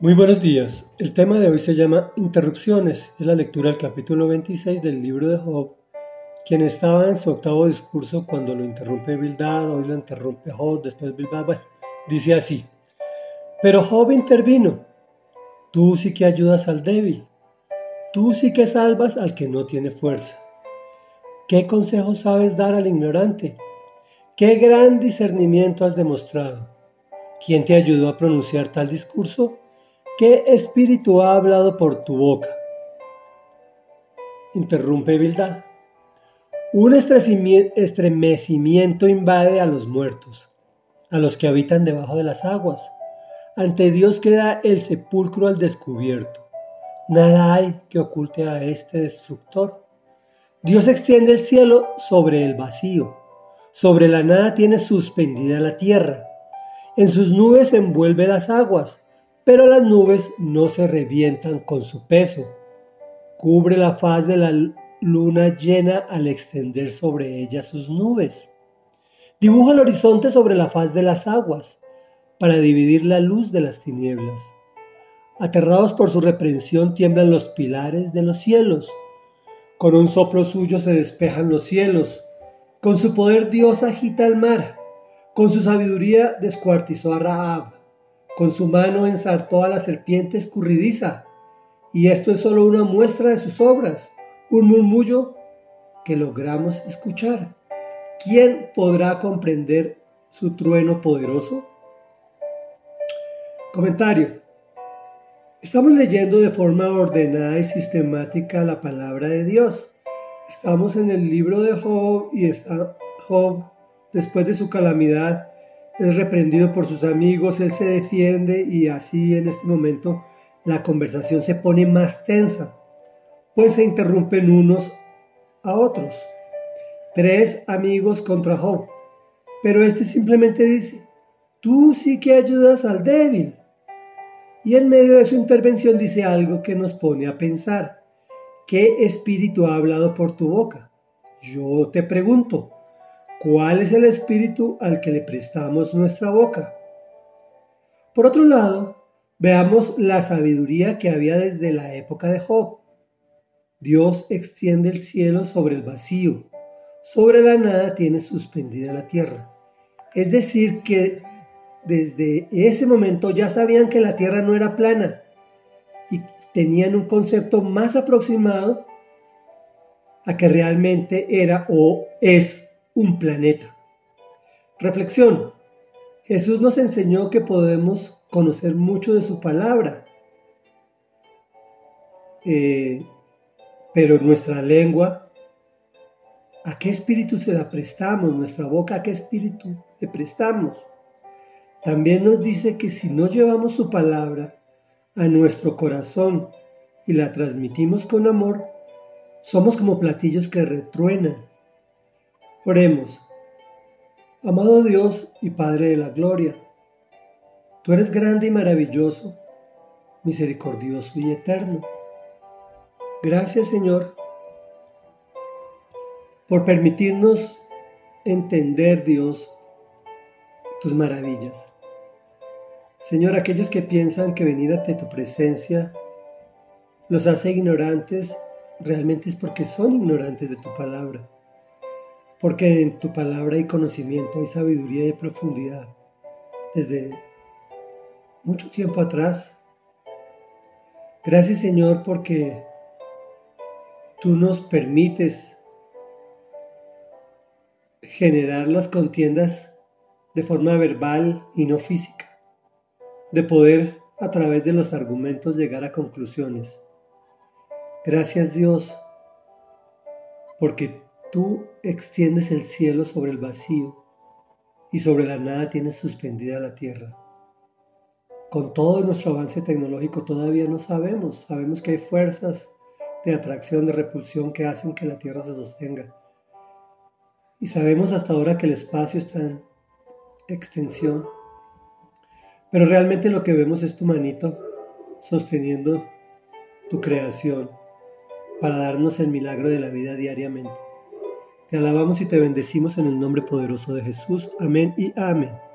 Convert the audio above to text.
Muy buenos días. El tema de hoy se llama Interrupciones. Es la lectura del capítulo 26 del libro de Job. Quien estaba en su octavo discurso cuando lo interrumpe Bildad, hoy lo interrumpe Job, después Bildad, bueno, dice así. Pero Job intervino. Tú sí que ayudas al débil. Tú sí que salvas al que no tiene fuerza. ¿Qué consejo sabes dar al ignorante? ¿Qué gran discernimiento has demostrado? ¿Quién te ayudó a pronunciar tal discurso? ¿Qué espíritu ha hablado por tu boca? Interrumpe Bildad. Un estremecimiento invade a los muertos, a los que habitan debajo de las aguas. Ante Dios queda el sepulcro al descubierto. Nada hay que oculte a este destructor. Dios extiende el cielo sobre el vacío. Sobre la nada tiene suspendida la tierra. En sus nubes envuelve las aguas pero las nubes no se revientan con su peso. Cubre la faz de la luna llena al extender sobre ella sus nubes. Dibuja el horizonte sobre la faz de las aguas para dividir la luz de las tinieblas. Aterrados por su reprensión tiemblan los pilares de los cielos. Con un soplo suyo se despejan los cielos. Con su poder Dios agita el mar. Con su sabiduría descuartizó a Rahab. Con su mano ensartó a la serpiente escurridiza. Y esto es solo una muestra de sus obras, un murmullo que logramos escuchar. ¿Quién podrá comprender su trueno poderoso? Comentario. Estamos leyendo de forma ordenada y sistemática la palabra de Dios. Estamos en el libro de Job y está Job, después de su calamidad, es reprendido por sus amigos, él se defiende y así en este momento la conversación se pone más tensa, pues se interrumpen unos a otros. Tres amigos contra Job, pero este simplemente dice, tú sí que ayudas al débil. Y en medio de su intervención dice algo que nos pone a pensar, ¿qué espíritu ha hablado por tu boca? Yo te pregunto, ¿Cuál es el espíritu al que le prestamos nuestra boca? Por otro lado, veamos la sabiduría que había desde la época de Job. Dios extiende el cielo sobre el vacío, sobre la nada tiene suspendida la tierra. Es decir, que desde ese momento ya sabían que la tierra no era plana y tenían un concepto más aproximado a que realmente era o es un planeta. Reflexión. Jesús nos enseñó que podemos conocer mucho de su palabra, eh, pero nuestra lengua, ¿a qué espíritu se la prestamos? Nuestra boca, ¿a qué espíritu le prestamos? También nos dice que si no llevamos su palabra a nuestro corazón y la transmitimos con amor, somos como platillos que retruenan Oremos. Amado Dios y Padre de la Gloria, tú eres grande y maravilloso, misericordioso y eterno. Gracias Señor por permitirnos entender, Dios, tus maravillas. Señor, aquellos que piensan que venir ante tu presencia los hace ignorantes, realmente es porque son ignorantes de tu palabra porque en tu palabra hay conocimiento, hay sabiduría y profundidad. Desde mucho tiempo atrás. Gracias Señor porque tú nos permites generar las contiendas de forma verbal y no física, de poder a través de los argumentos llegar a conclusiones. Gracias Dios, porque Tú extiendes el cielo sobre el vacío y sobre la nada tienes suspendida la tierra. Con todo nuestro avance tecnológico todavía no sabemos. Sabemos que hay fuerzas de atracción, de repulsión que hacen que la Tierra se sostenga. Y sabemos hasta ahora que el espacio está en extensión. Pero realmente lo que vemos es tu manito sosteniendo tu creación para darnos el milagro de la vida diariamente. Te alabamos y te bendecimos en el nombre poderoso de Jesús. Amén y amén.